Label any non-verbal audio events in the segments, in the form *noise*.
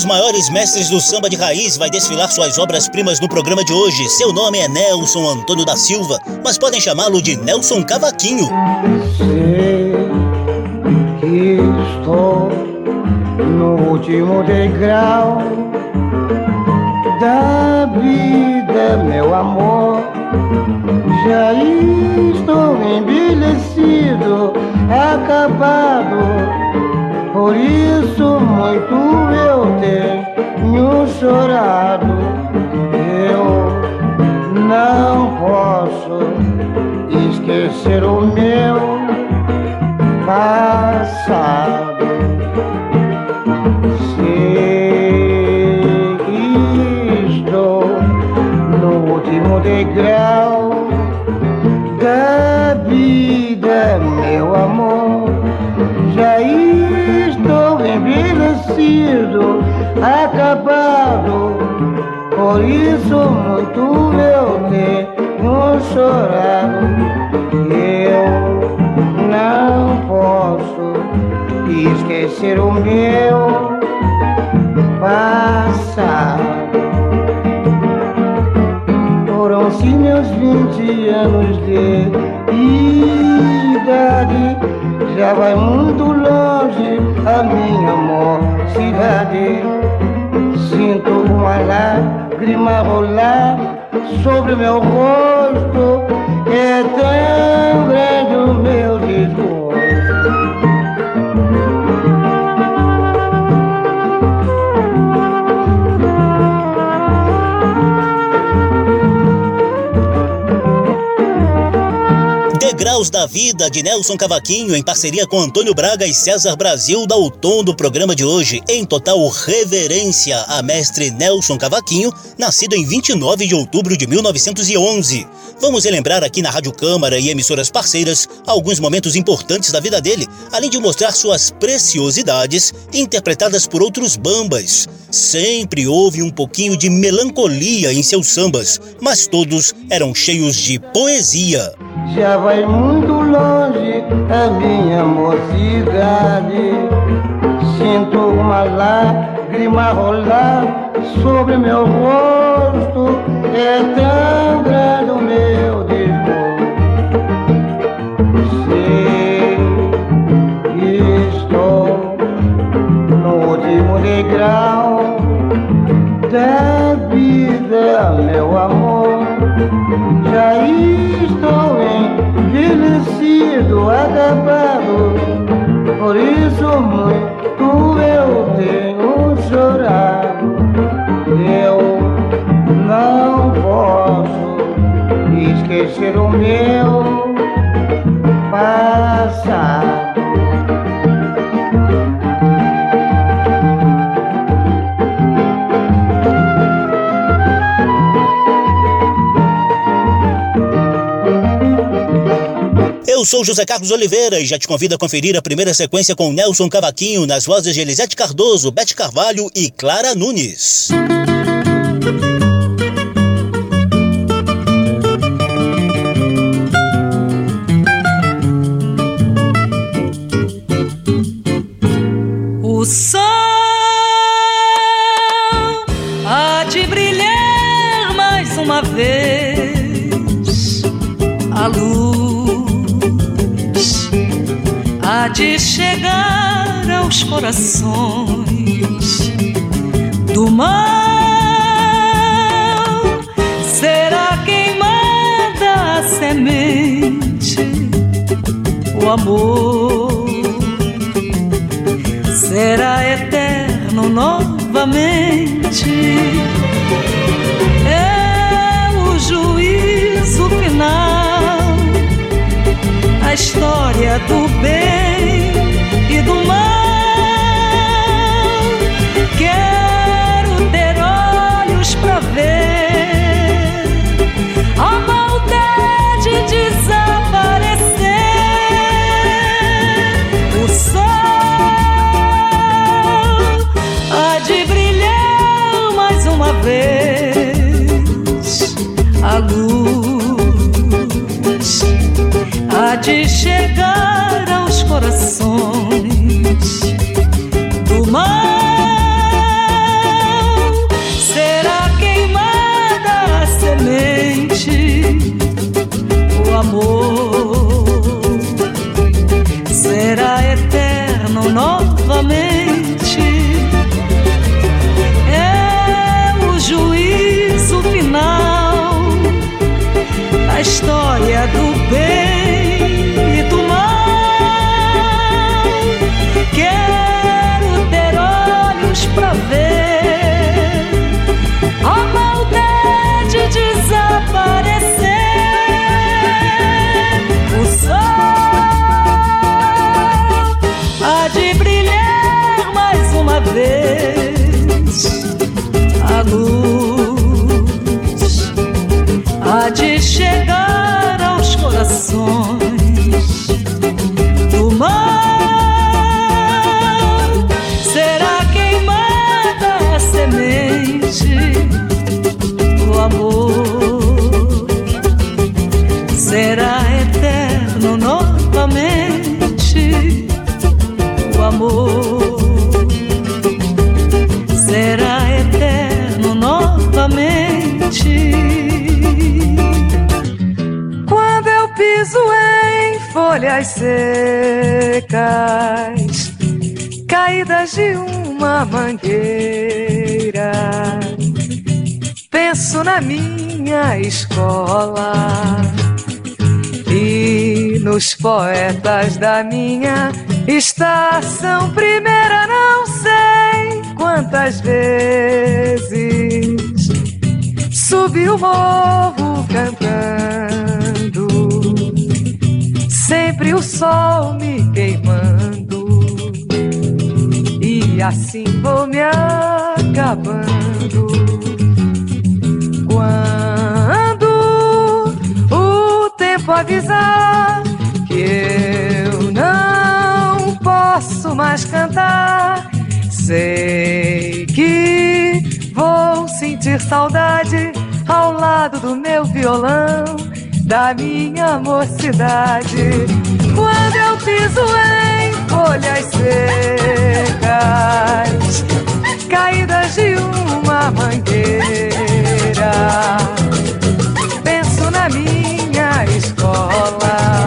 dos maiores mestres do samba de raiz vai desfilar suas obras-primas no programa de hoje. Seu nome é Nelson Antônio da Silva, mas podem chamá-lo de Nelson Cavaquinho. Sei que estou no último degrau da vida, meu amor. Já estou envelhecido, acabado por isso muito eu tenho chorado. Esquecer o meu passado. Foram-se meus vinte anos de idade já vai muito longe a minha mocidade. Sinto uma lágrima rolar sobre meu rosto. É tão grande Da Vida de Nelson Cavaquinho em parceria com Antônio Braga e César Brasil dá o tom do programa de hoje. Em total, reverência a mestre Nelson Cavaquinho, nascido em 29 de outubro de 1911. Vamos relembrar aqui na Rádio Câmara e emissoras parceiras alguns momentos importantes da vida dele, além de mostrar suas preciosidades interpretadas por outros bambas. Sempre houve um pouquinho de melancolia em seus sambas, mas todos eram cheios de poesia. Já vai muito longe a minha mocidade. Sinto uma lágrima rolar sobre meu rosto. É tão grande o envelhecido, acabado. Por isso muito eu tenho chorado. Eu não posso esquecer o meu passado. Eu sou José Carlos Oliveira e já te convido a conferir a primeira sequência com Nelson Cavaquinho nas vozes de Elisete Cardoso, Bete Carvalho e Clara Nunes. Corações do mal. Será queimada a semente, o amor será eterno novamente. É o juízo final, a história do bem e do mal. Pra ver amor. Folhas uma mangueira. Penso na minha escola e nos poetas da minha estação primeira. Não sei quantas vezes subi o morro cantando sempre o sol me queimando e assim vou me acabando. Quando o tempo avisar que eu não posso mais cantar, sei que vou sentir saudade ao lado do meu violão da minha mocidade. Quando eu piso em folhas secas, caídas de uma mangueira, penso na minha escola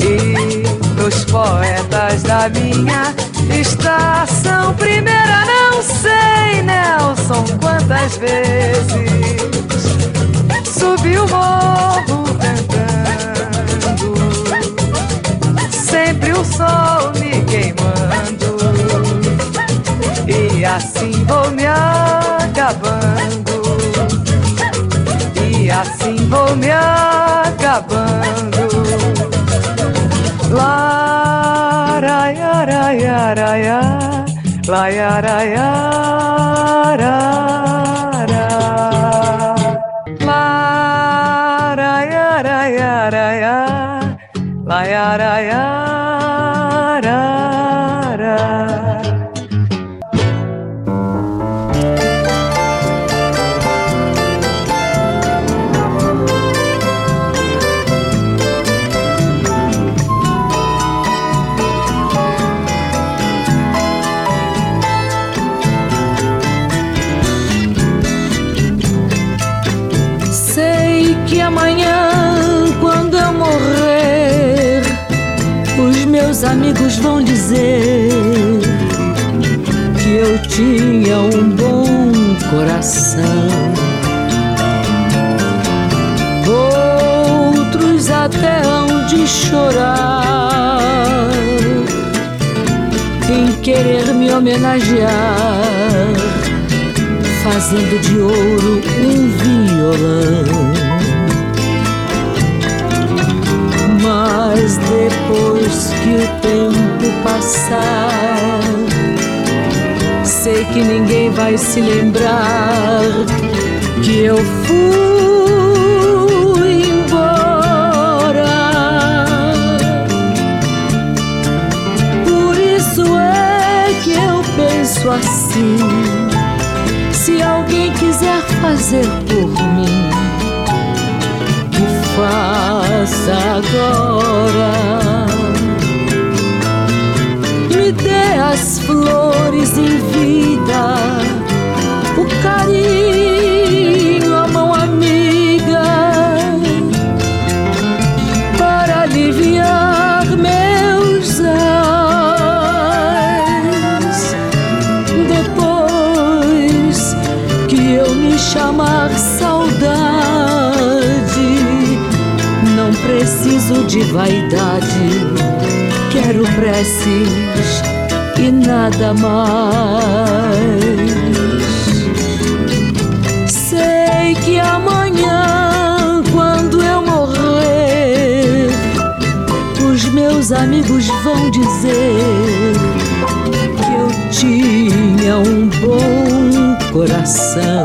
e dos poetas da minha estação. Primeira, não sei, Nelson, quantas vezes subi o morro assim vou me acabando, e assim vou me acabando. La ra ya ra ya ra ya, la ya ra ya amigos vão dizer que eu tinha um bom coração. Outros até hão de chorar em querer me homenagear, fazendo de ouro um violão. Mas depois que o tempo passar, sei que ninguém vai se lembrar que eu fui mais. Sei que amanhã, quando eu morrer, os meus amigos vão dizer que eu tinha um bom coração.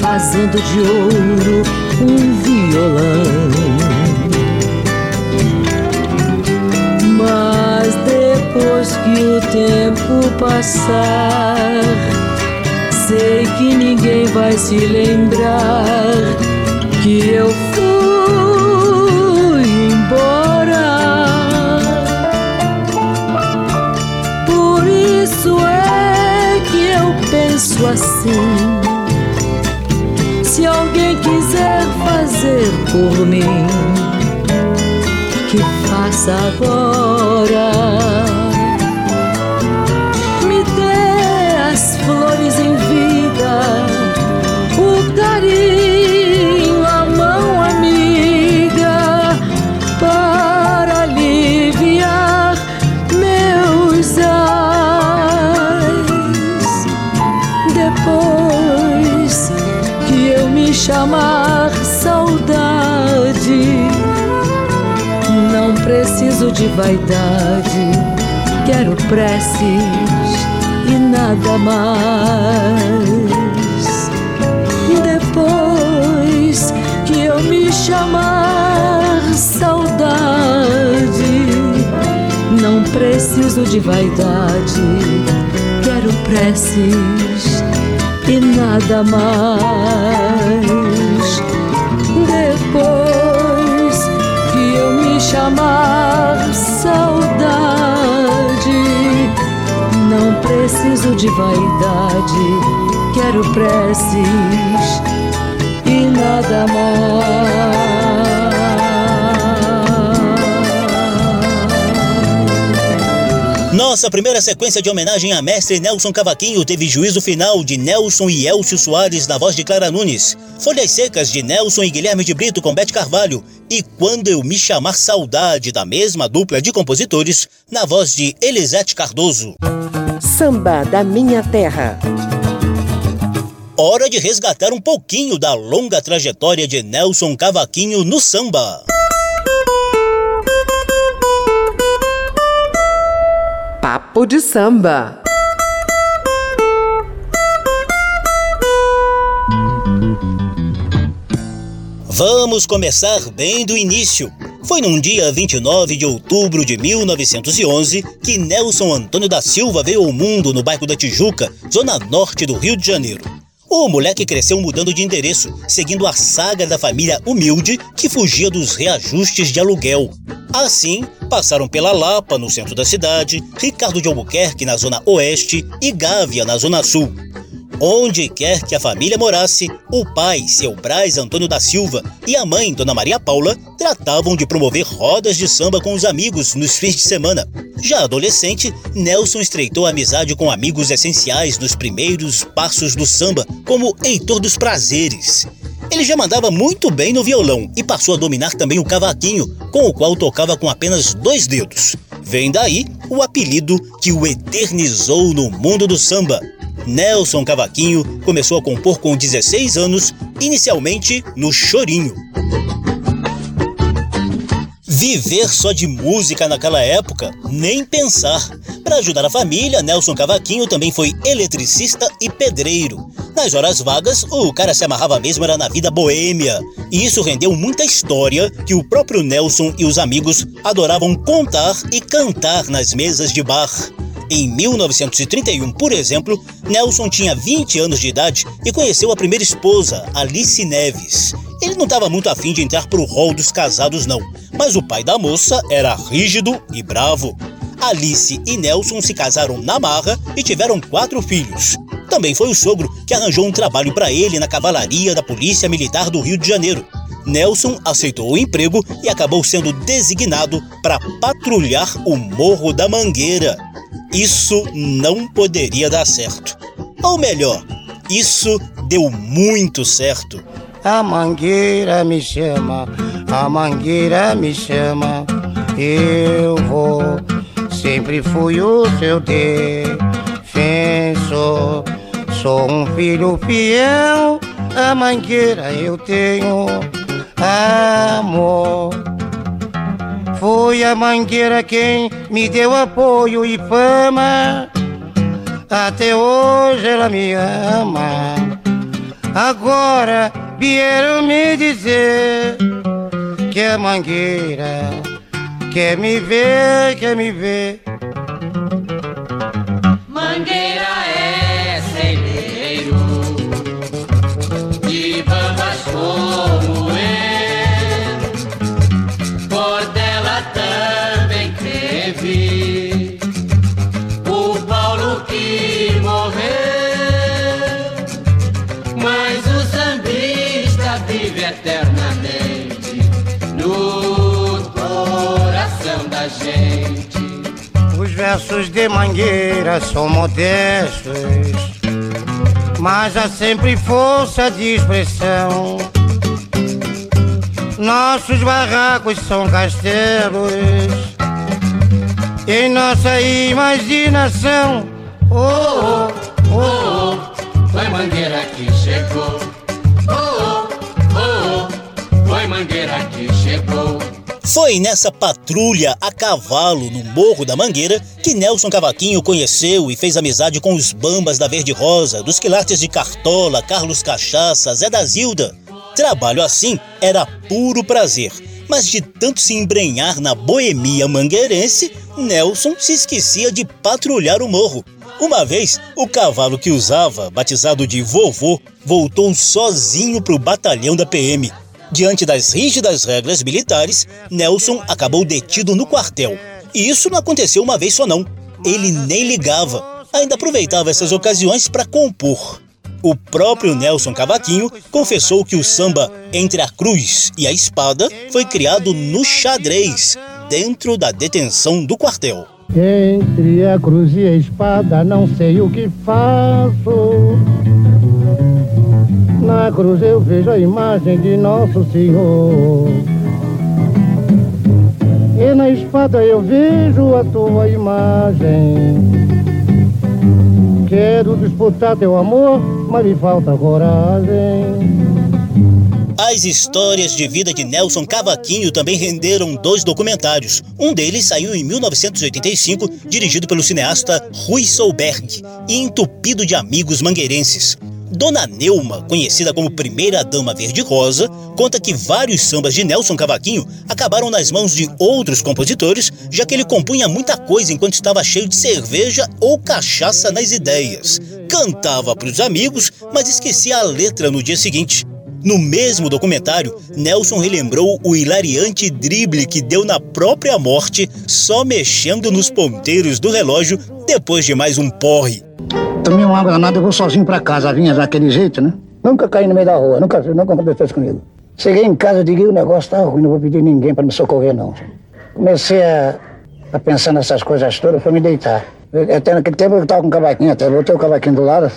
Fazendo de ouro um violão. Mas depois que o tempo passar, sei que ninguém vai se lembrar que eu penso assim. Se alguém quiser fazer por mim, que faça agora. De vaidade, quero preces e nada mais. Depois que eu me chamar saudade, não preciso de vaidade, quero preces e nada mais. Depois chamar saudade, não preciso de vaidade, quero preces e nada mais. Nossa primeira sequência de homenagem a mestre Nelson Cavaquinho teve juízo final de Nelson e Elcio Soares na voz de Clara Nunes, Folhas Secas de Nelson e Guilherme de Brito com Bete Carvalho e Quando Eu Me Chamar Saudade da mesma dupla de compositores na voz de Elisete Cardoso. Samba da Minha Terra. Hora de resgatar um pouquinho da longa trajetória de Nelson Cavaquinho no samba. Papo de samba. Vamos começar bem do início. Foi num dia 29 de outubro de 1911 que Nelson Antônio da Silva veio ao mundo no bairro da Tijuca, zona norte do Rio de Janeiro. O moleque cresceu mudando de endereço, seguindo a saga da família humilde que fugia dos reajustes de aluguel. Assim, passaram pela Lapa, no centro da cidade, Ricardo de Albuquerque, na zona oeste, e Gávea, na zona sul. Onde quer que a família morasse, o pai, seu Braz Antônio da Silva, e a mãe, Dona Maria Paula, tratavam de promover rodas de samba com os amigos nos fins de semana. Já adolescente, Nelson estreitou amizade com amigos essenciais nos primeiros passos do samba, como Heitor dos Prazeres. Ele já mandava muito bem no violão e passou a dominar também o cavaquinho, com o qual tocava com apenas dois dedos. Vem daí o apelido que o eternizou no mundo do samba. Nelson Cavaquinho começou a compor com 16 anos, inicialmente no Chorinho. Viver só de música naquela época, nem pensar. Para ajudar a família, Nelson Cavaquinho também foi eletricista e pedreiro. Nas horas vagas, o cara se amarrava mesmo era na vida boêmia. E isso rendeu muita história que o próprio Nelson e os amigos adoravam contar e cantar nas mesas de bar. Em 1931, por exemplo, Nelson tinha 20 anos de idade e conheceu a primeira esposa, Alice Neves. Ele não estava muito afim de entrar pro rol dos casados, não, mas o pai da moça era rígido e bravo. Alice e Nelson se casaram na marra e tiveram quatro filhos. Também foi o sogro que arranjou um trabalho para ele na cavalaria da Polícia Militar do Rio de Janeiro. Nelson aceitou o emprego e acabou sendo designado para patrulhar o Morro da Mangueira. Isso não poderia dar certo. Ou melhor, isso deu muito certo. A mangueira me chama, a mangueira me chama, eu vou. Sempre fui o seu defensor. Sou um filho fiel, a mangueira eu tenho amor. Foi a mangueira quem me deu apoio e fama. Até hoje ela me ama. Agora vieram me dizer que a mangueira quer me ver, quer me ver. Versos de mangueira são modestos, mas há sempre força de expressão. Nossos barracos são castelos, em nossa imaginação. Oh, oh, oh, foi Mangueira que chegou. Foi nessa patrulha a cavalo no Morro da Mangueira que Nelson Cavaquinho conheceu e fez amizade com os bambas da Verde Rosa, dos quilates de Cartola, Carlos Cachaça, Zé da Zilda. Trabalho assim era puro prazer, mas de tanto se embrenhar na boemia mangueirense, Nelson se esquecia de patrulhar o morro. Uma vez, o cavalo que usava, batizado de vovô, voltou sozinho para o batalhão da PM. Diante das rígidas regras militares, Nelson acabou detido no quartel. E isso não aconteceu uma vez só não. Ele nem ligava. Ainda aproveitava essas ocasiões para compor. O próprio Nelson Cavaquinho confessou que o samba Entre a Cruz e a Espada foi criado no xadrez, dentro da detenção do quartel. Entre a cruz e a espada não sei o que faço. Na cruz eu vejo a imagem de Nosso Senhor. E na espada eu vejo a tua imagem. Quero disputar teu amor, mas me falta coragem. As histórias de vida de Nelson Cavaquinho também renderam dois documentários. Um deles saiu em 1985, dirigido pelo cineasta Rui Solberg e entupido de amigos mangueirenses. Dona Neuma, conhecida como Primeira Dama Verde-Rosa, conta que vários sambas de Nelson Cavaquinho acabaram nas mãos de outros compositores, já que ele compunha muita coisa enquanto estava cheio de cerveja ou cachaça nas ideias. Cantava para os amigos, mas esquecia a letra no dia seguinte. No mesmo documentário, Nelson relembrou o hilariante drible que deu na própria morte só mexendo nos ponteiros do relógio depois de mais um porre. Tomei uma água danada e vou sozinho pra casa, vinha daquele jeito, né? Nunca caí no meio da rua, nunca, nunca aconteceu isso comigo. Cheguei em casa digo, o negócio tá ruim, não vou pedir ninguém para me socorrer, não. Comecei a, a pensar nessas coisas todas, fui me deitar. Eu, até naquele tempo eu tava com o cavaquinho, até botei o cavaquinho do lado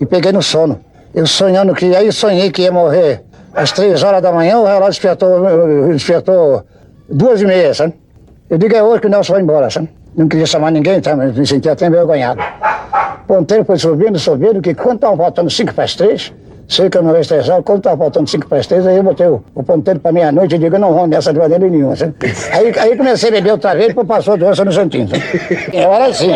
e peguei no sono. Eu sonhando que, aí sonhei que ia morrer às três horas da manhã, o relógio despertou, despertou duas e meia, sabe? Eu digo, é hoje que o Nelson vai embora, sabe? Não queria chamar ninguém, tá? mas me sentia até envergonhado. O ponteiro foi subindo, subindo, que quando estavam faltando cinco para as três, sei que eu não vejo três horas, quando estava faltando cinco para as três, aí eu botei o, o ponteiro para meia-noite e digo, não vou nessa de maneira nenhuma. Sabe? *laughs* Aí, aí comecei a beber outra vez, depois passou doença no Santinho. Sabe? Eu era assim.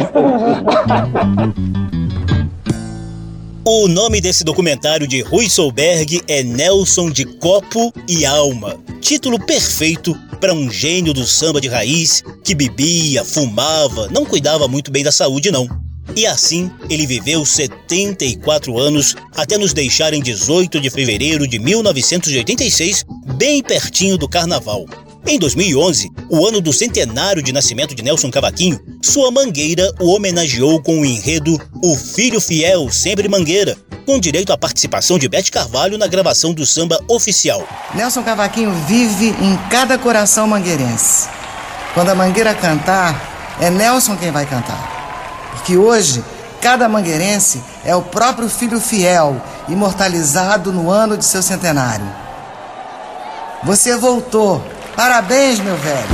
O nome desse documentário de Rui Solberg é Nelson de Copo e Alma. Título perfeito para um gênio do samba de raiz que bebia, fumava, não cuidava muito bem da saúde, não. E assim ele viveu 74 anos até nos deixar em 18 de fevereiro de 1986, bem pertinho do carnaval. Em 2011, o ano do centenário de nascimento de Nelson Cavaquinho, sua mangueira o homenageou com o enredo O Filho Fiel, Sempre Mangueira, com direito à participação de Bete Carvalho na gravação do samba oficial. Nelson Cavaquinho vive em cada coração mangueirense. Quando a mangueira cantar, é Nelson quem vai cantar. Porque hoje, cada mangueirense é o próprio filho fiel, imortalizado no ano de seu centenário. Você voltou. Parabéns, meu velho.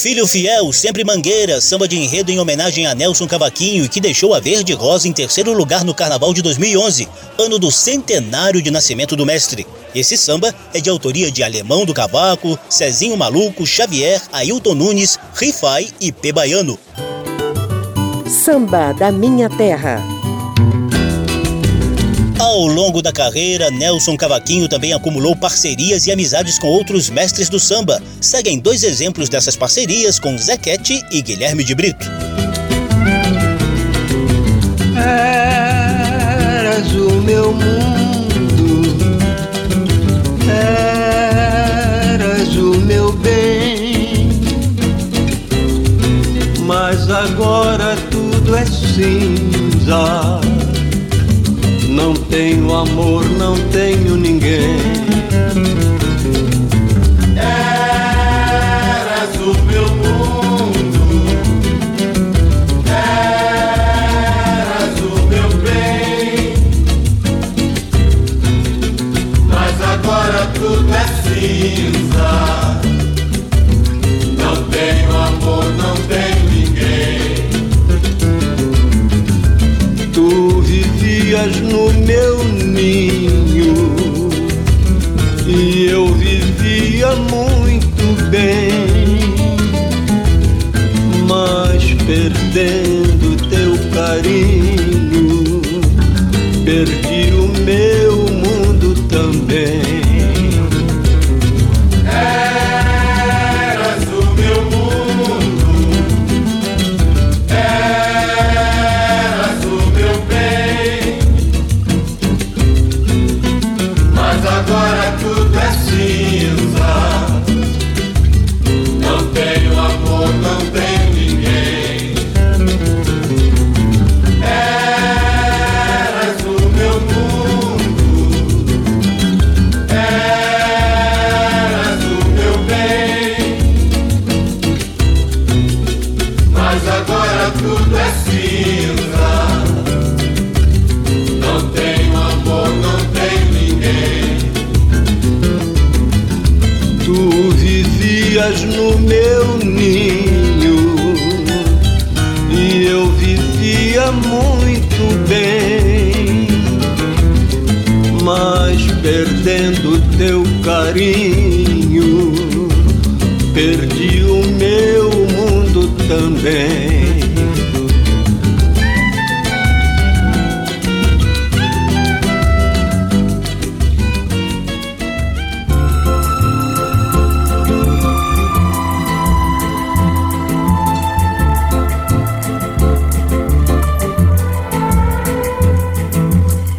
Filho Fiel, sempre Mangueira, samba de enredo em homenagem a Nelson Cavaquinho que deixou a Verde Rosa em terceiro lugar no Carnaval de 2011, ano do centenário de nascimento do mestre. Esse samba é de autoria de Alemão do Cavaco, Cezinho Maluco, Xavier, Ailton Nunes, Rifai e P. Baiano. Samba da Minha Terra ao longo da carreira, Nelson Cavaquinho também acumulou parcerias e amizades com outros mestres do samba. Seguem dois exemplos dessas parcerias com Zequete e Guilherme de Brito. Eras o meu mundo, eras o meu bem, mas agora tudo é cinza não tenho amor, não tenho ninguém. Eras o meu mundo, eras o meu bem, mas agora tudo é cinza.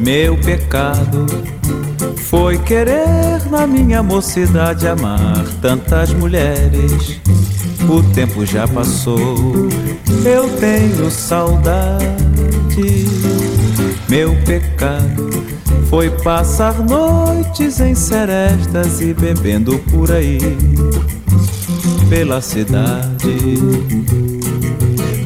Meu pecado foi querer na minha mocidade amar tantas mulheres. O tempo já passou, eu tenho saudade. Meu pecado foi passar noites em serestas e bebendo por aí, pela cidade.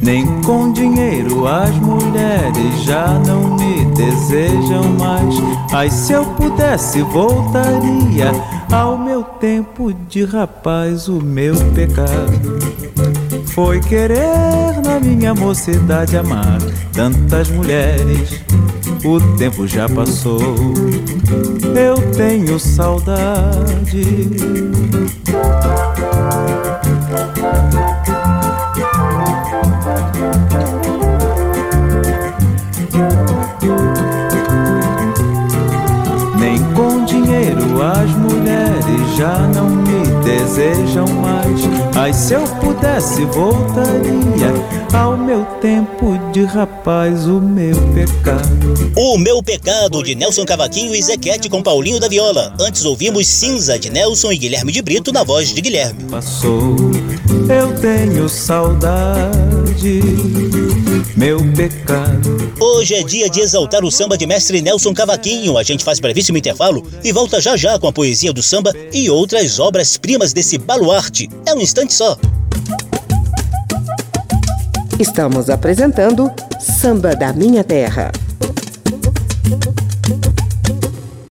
Nem com dinheiro as mulheres já não me desejam mais. Ai, se eu pudesse, voltaria ao meu tempo de rapaz. O meu pecado foi querer na minha mocidade amar tantas mulheres. O tempo já passou, eu tenho saudade. Mais. Ai, se eu pudesse, voltaria ao meu tempo de rapaz, o meu pecado. O Meu Pecado, de Nelson Cavaquinho e Zequete com Paulinho da Viola. Antes ouvimos Cinza, de Nelson e Guilherme de Brito, na voz de Guilherme. Passou, eu tenho saudade, meu pecado. Hoje é dia de exaltar o samba de mestre Nelson Cavaquinho. A gente faz brevíssimo intervalo e volta já já com a poesia do samba e outras obras-primas desse baluarte. É um instante só. Estamos apresentando Samba da Minha Terra.